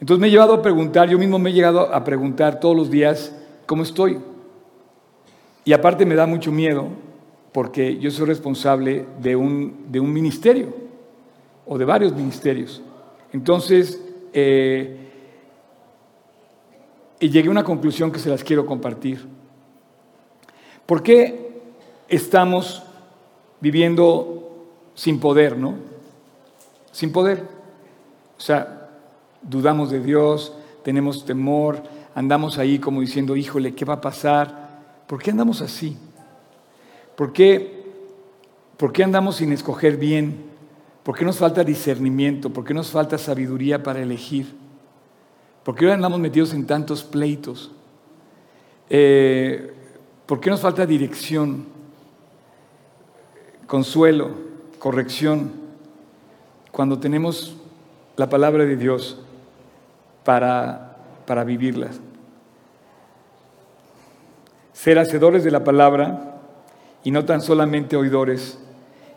Entonces me he llevado a preguntar, yo mismo me he llegado a preguntar todos los días cómo estoy. Y aparte me da mucho miedo porque yo soy responsable de un, de un ministerio o de varios ministerios. Entonces, eh, y llegué a una conclusión que se las quiero compartir. ¿Por qué estamos viviendo sin poder, no? Sin poder. O sea, dudamos de Dios, tenemos temor, andamos ahí como diciendo, híjole, ¿qué va a pasar? ¿Por qué andamos así? ¿Por qué, ¿Por qué andamos sin escoger bien? ¿Por qué nos falta discernimiento? ¿Por qué nos falta sabiduría para elegir? ¿Por qué andamos metidos en tantos pleitos? Eh, ¿Por qué nos falta dirección, consuelo, corrección, cuando tenemos la palabra de Dios para, para ser hacedores de la palabra y no tan solamente oidores,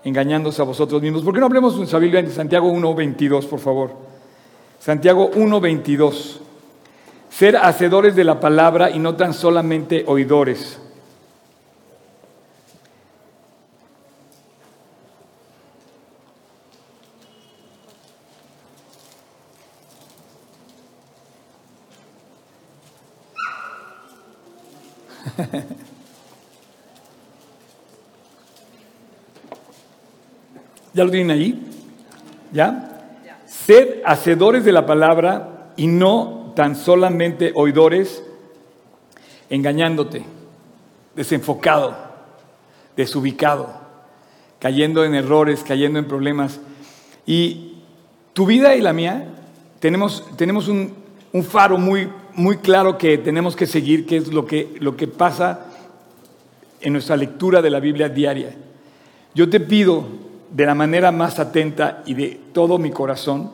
engañándose a vosotros mismos. ¿Por qué no hablemos en Biblia de Santiago 1.22, por favor? Santiago 1.22. Ser hacedores de la palabra y no tan solamente oidores. ¿Ya lo tienen ahí? ¿Ya? Sed hacedores de la palabra y no tan solamente oidores, engañándote, desenfocado, desubicado, cayendo en errores, cayendo en problemas. Y tu vida y la mía tenemos, tenemos un, un faro muy, muy claro que tenemos que seguir, que es lo que, lo que pasa en nuestra lectura de la Biblia diaria. Yo te pido de la manera más atenta y de todo mi corazón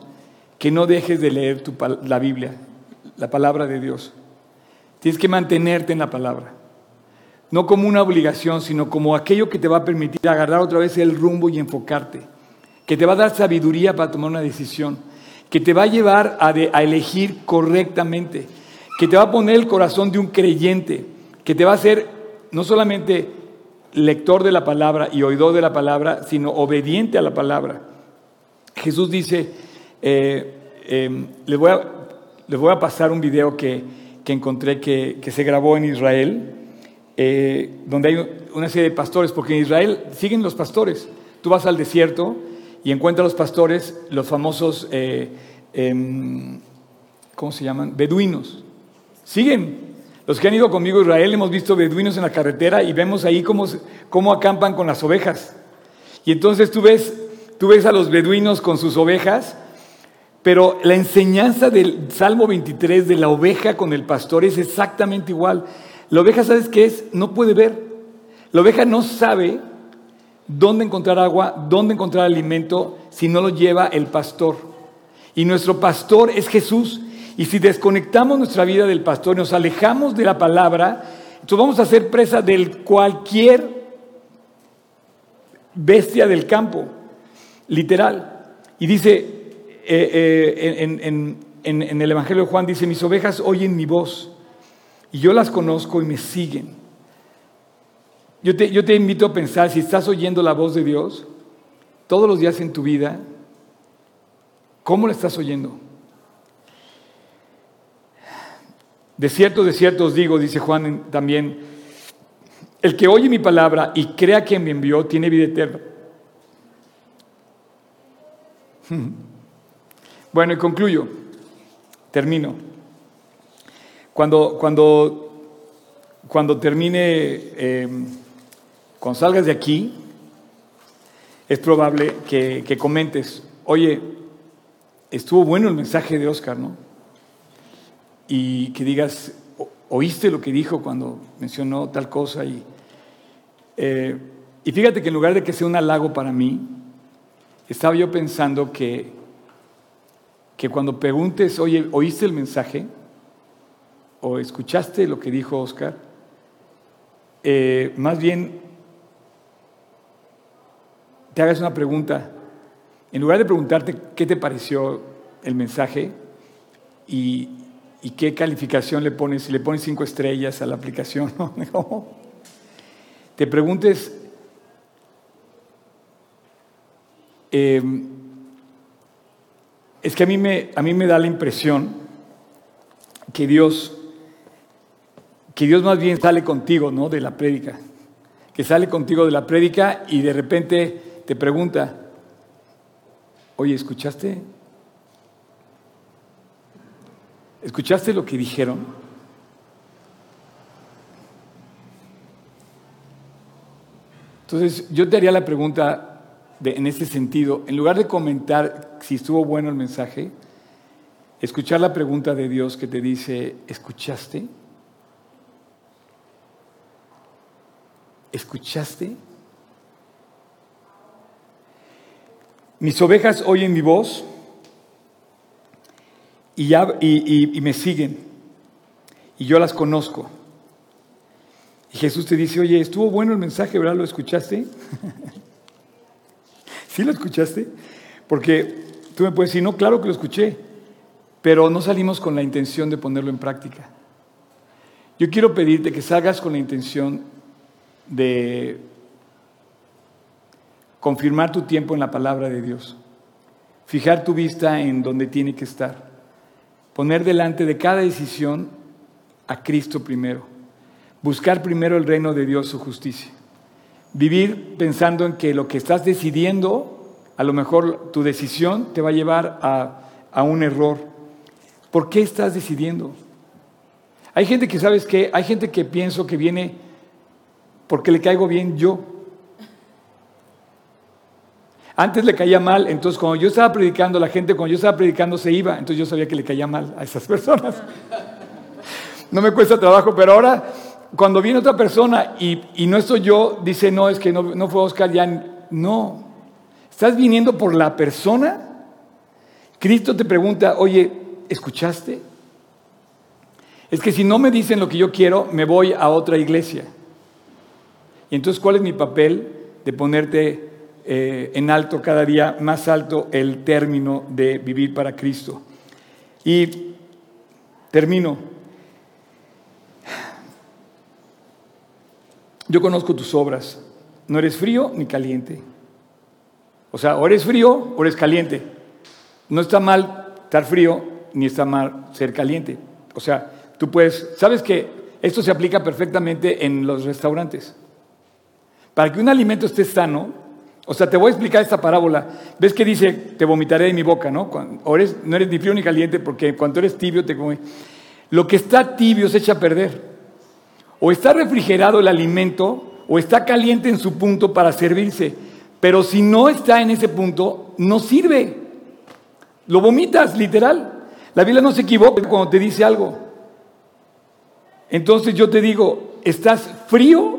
que no dejes de leer la Biblia, la palabra de Dios. Tienes que mantenerte en la palabra. no como una obligación, sino como aquello que te va a permitir agarrar otra vez el rumbo y enfocarte, que te va a dar sabiduría para tomar una decisión, que te va a llevar a elegir correctamente, que te va a poner el corazón de un creyente, que te va a hacer no solamente lector de la palabra y oidor de la palabra, sino obediente a la palabra. Jesús dice, eh, eh, les, voy a, les, voy a, pasar un video que, que encontré que, que, se grabó en Israel, eh, donde hay una serie de pastores, porque en Israel siguen los pastores. Tú vas al desierto y encuentras los pastores, los famosos, em, ¿cómo se llaman? Beduinos. Siguen, los que han ido conmigo a Israel hemos visto beduinos en la carretera y vemos ahí cómo, cómo acampan con las ovejas. Y entonces tú ves, tú ves a los beduinos con sus ovejas, pero la enseñanza del Salmo 23 de la oveja con el pastor es exactamente igual. La oveja, ¿sabes qué es? No puede ver. La oveja no sabe dónde encontrar agua, dónde encontrar alimento, si no lo lleva el pastor. Y nuestro pastor es Jesús. Y si desconectamos nuestra vida del pastor, nos alejamos de la palabra, entonces vamos a ser presa de cualquier bestia del campo, literal. Y dice, eh, eh, en, el Evangelio de Juan, dice, mis ovejas oyen mi voz y yo las conozco y me siguen. Yo te, yo te invito a pensar, si estás oyendo la voz de Dios todos los días en tu vida, ¿cómo la estás oyendo? De cierto, de cierto os digo, dice Juan también, el que oye mi palabra y crea que me envió tiene vida eterna. Bueno, y concluyo, termino. Cuando, cuando, cuando termine, eh, cuando salgas de aquí, es probable que, que comentes, oye, estuvo bueno el mensaje de Oscar, ¿no? Y que digas, oíste lo que dijo cuando mencionó tal cosa. Y, eh, y fíjate que en lugar de que sea un halago para mí, estaba yo pensando que, que cuando preguntes, oye, ¿oíste el mensaje? ¿O escuchaste lo que dijo Oscar? Eh, más bien, te hagas una pregunta. En lugar de preguntarte qué te pareció el mensaje y, ¿Y qué calificación le pones? Si le pones cinco estrellas a la aplicación, ¿no? Te preguntes, em, es que a mí, me, a mí me da la impresión que Dios, que Dios más bien sale contigo, ¿no? De la prédica. Que sale contigo de la prédica y de repente te pregunta, oye, ¿escuchaste ¿Escuchaste lo que dijeron? Entonces, yo te haría la pregunta en este sentido, en lugar de comentar si estuvo bueno el mensaje, escuchar la pregunta de Dios que te dice, ¿escuchaste? ¿Escuchaste? Mis ovejas oyen mi voz y, ya, y, me siguen y yo las conozco. Y Jesús te dice, oye, estuvo bueno el mensaje, ¿verdad? ¿Lo escuchaste? ¿Sí lo escuchaste? Porque tú me puedes decir, no, claro que lo escuché, pero no salimos con la intención de ponerlo en práctica. Yo quiero pedirte que salgas con la intención de confirmar tu tiempo en la palabra de Dios, fijar tu vista en donde tiene que estar poner delante de cada decisión a Cristo primero, buscar primero el reino de Dios, su justicia, vivir pensando en que lo que estás decidiendo, a lo mejor tu decisión te va a llevar a, a un error. ¿Por qué estás decidiendo? Hay gente que, ¿sabes qué? Hay gente que pienso que viene porque le caigo bien yo. Antes le caía mal, entonces cuando yo estaba predicando, la gente cuando yo estaba predicando se iba, entonces yo sabía que le caía mal a esas personas. No me cuesta trabajo, pero ahora cuando viene otra persona y, no estoy yo, dice, no, es que no, no fue Oscar, ya no. ¿Estás viniendo por la persona? Cristo te pregunta, oye, ¿escuchaste? Es que si no me dicen lo que yo quiero, me voy a otra iglesia. Y entonces, ¿cuál es mi papel de ponerte eh, en alto cada día, más alto el término de vivir para Cristo? Y termino. Yo conozco tus obras. No eres frío ni caliente. O sea, o eres frío o eres caliente. No está mal estar frío ni está mal ser caliente. O sea, tú puedes, sabes que esto se aplica perfectamente en los restaurantes. Para que un alimento esté sano, o sea, te voy a explicar esta parábola. ¿Ves que dice, te vomitaré de mi boca, ¿no? o no eres ni frío ni caliente porque cuando eres tibio te come. Lo que está tibio se echa a perder. O está refrigerado el alimento o está caliente en su punto para servirse. Pero si no está en ese punto, no sirve. Lo vomitas, literal. La Biblia no se equivoca cuando te dice algo. Entonces yo te digo, ¿estás frío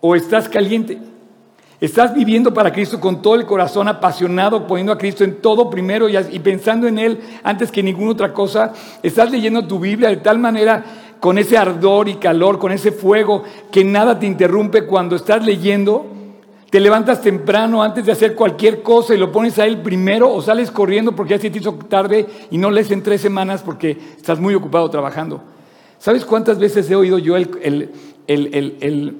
o estás caliente? ¿Estás viviendo para Cristo con todo el corazón apasionado, poniendo a Cristo en todo primero y, pensando en Él antes que ninguna otra cosa? ¿Estás leyendo tu Biblia de tal manera con ese ardor y calor, con ese fuego, que nada te interrumpe cuando estás leyendo? Te levantas temprano antes de hacer cualquier cosa y lo pones a él primero o sales corriendo porque ya se te hizo tarde y no lees en tres semanas porque estás muy ocupado trabajando. ¿Sabes cuántas veces he oído yo el, el,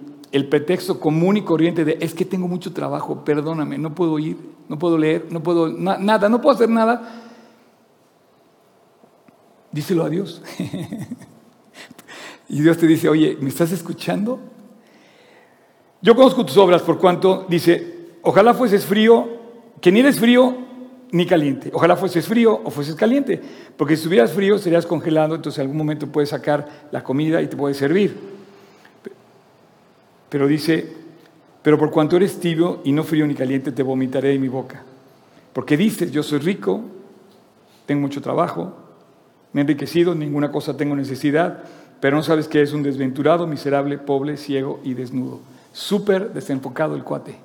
pretexto común y corriente de es que tengo mucho trabajo, perdóname, no puedo ir, no puedo leer, no puedo nada, no puedo hacer nada? Díselo a Dios. y Dios te dice, oye, ¿me estás escuchando? Yo conozco tus obras por cuanto dice, ojalá fueses frío, que ni eres frío ni caliente. Ojalá fueses frío o fueses caliente, porque si estuvieras frío serías congelado, entonces en algún momento puedes sacar la comida y te puedes servir. Pero dice, pero por cuanto eres tibio y no frío ni caliente, te vomitaré de mi boca. Porque dices, yo soy rico, tengo mucho trabajo, me he enriquecido, ninguna cosa tengo necesidad, pero no sabes que eres un desventurado, miserable, pobre, ciego y desnudo. Súper desenfocado el cuate.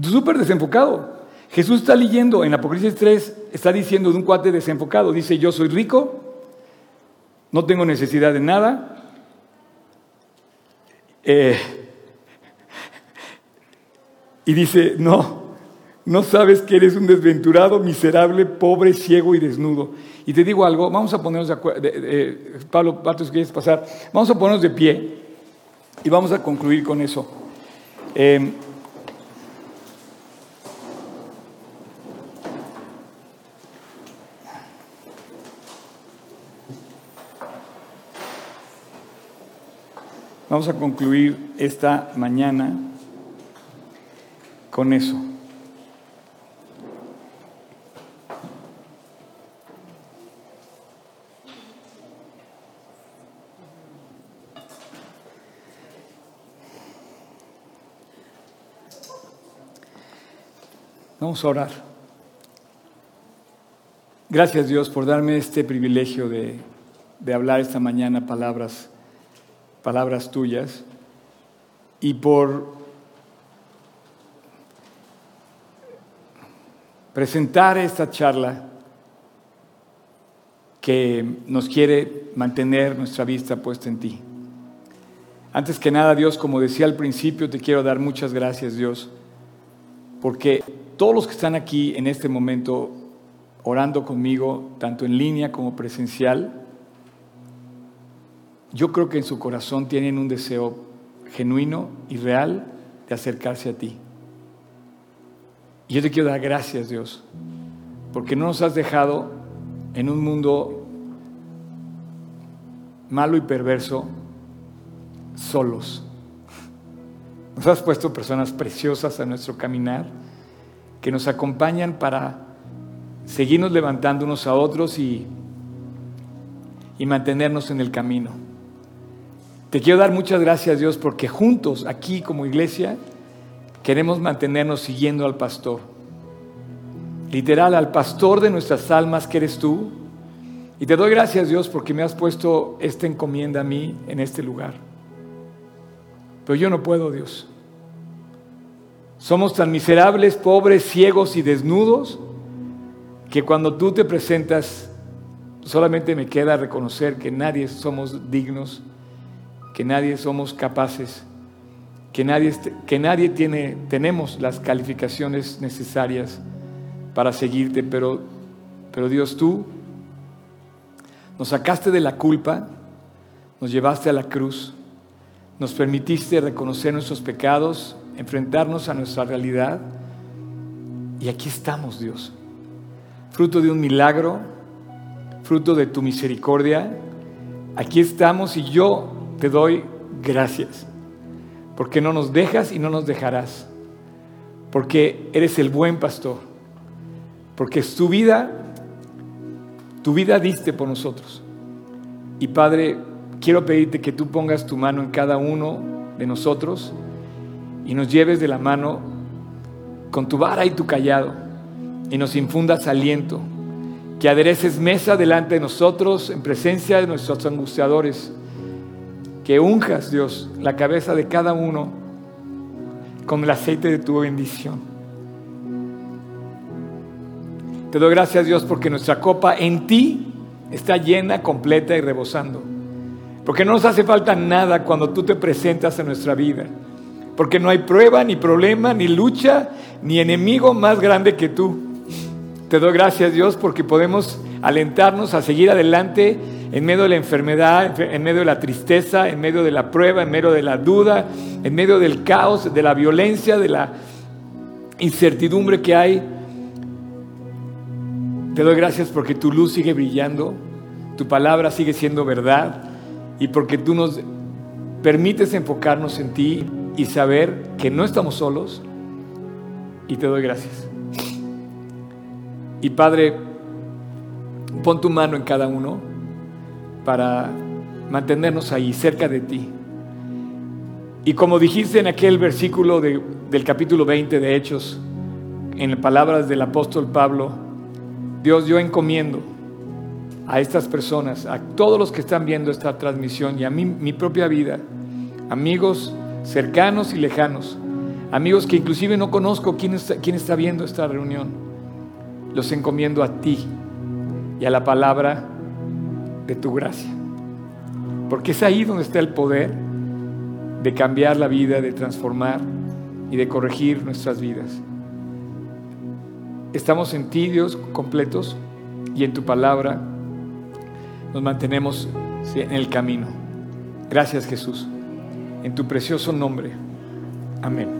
Súper desenfocado. Jesús está leyendo en Apocalipsis 3, está diciendo de un cuate desenfocado. Dice, yo soy rico, no tengo necesidad de nada. Eh, y dice, no, no sabes que eres un desventurado, miserable, pobre, ciego y desnudo. Y te digo algo, vamos a ponernos de acuerdo, Pablo Patos, ¿quieres pasar? Vamos a ponernos de pie. Y vamos a concluir con eso. Em, vamos a concluir esta mañana con eso. Vamos a orar. Gracias Dios por darme este privilegio de, hablar esta mañana palabras, palabras tuyas y por presentar esta charla que nos quiere mantener nuestra vista puesta en ti. Antes que nada, Dios, como decía al principio, te quiero dar muchas gracias, Dios, porque todos los que están aquí en este momento orando conmigo, tanto en línea como presencial, yo creo que en su corazón tienen un deseo genuino y real de acercarse a ti. Y yo te quiero dar gracias, Dios, porque no nos has dejado en un mundo malo y perverso solos. Nos has puesto personas preciosas a nuestro caminar que nos acompañan para seguirnos levantando unos a otros y, y mantenernos en el camino. Te quiero dar muchas gracias Dios porque juntos aquí como iglesia queremos mantenernos siguiendo al pastor. Literal, al pastor de nuestras almas que eres tú. Y te doy gracias Dios porque me has puesto esta encomienda a mí en este lugar. Pero yo no puedo Dios. Somos tan miserables, pobres, ciegos y desnudos que cuando tú te presentas solamente me queda reconocer que nadie somos dignos, que nadie somos capaces, que nadie, que nadie tiene, tenemos las calificaciones necesarias para seguirte, pero, pero Dios tú nos sacaste de la culpa, nos llevaste a la cruz, nos permitiste reconocer nuestros pecados, enfrentarnos a nuestra realidad y aquí estamos, Dios, fruto de un milagro, fruto de tu misericordia. Aquí estamos y yo te doy gracias, porque no nos dejas y no nos dejarás, porque eres el buen pastor, porque es tu vida, tu vida diste por nosotros. Y Padre, quiero pedirte que tú pongas tu mano en cada uno de nosotros y nos lleves de la mano con tu vara y tu callado y nos infundas aliento, que adereces mesa delante de nosotros en presencia de nuestros angustiadores, que unjas, Dios, la cabeza de cada uno con el aceite de tu bendición. Te doy gracias, Dios, porque nuestra copa en ti está llena, completa y rebosando. Porque no nos hace falta nada cuando tú te presentas en nuestra vida porque no hay prueba, ni problema, ni lucha, ni enemigo más grande que tú. Te doy gracias Dios porque podemos alentarnos a seguir adelante en medio de la enfermedad, en medio de la tristeza, en medio de la prueba, en medio de la duda, en medio del caos, de la violencia, de la incertidumbre que hay. Te doy gracias porque tu luz sigue brillando, tu palabra sigue siendo verdad y porque tú nos permites enfocarnos en ti y saber que no estamos solos y te doy gracias. Y Padre, pon tu mano en cada uno para mantenernos ahí cerca de ti. Y como dijiste en aquel versículo del capítulo 20 de Hechos, en palabras del apóstol Pablo, Dios, yo encomiendo a estas personas, a todos los que están viendo esta transmisión y a mí, mi propia vida, amigos, cercanos y lejanos, amigos que inclusive no conozco quién está, quién está viendo esta reunión, los encomiendo a ti y a la palabra de tu gracia. Porque es ahí donde está el poder de cambiar la vida, de transformar y de corregir nuestras vidas. Estamos en ti, Dios, completos, y en tu palabra nos mantenemos en el camino. Gracias, Jesús en tu precioso nombre. Amén.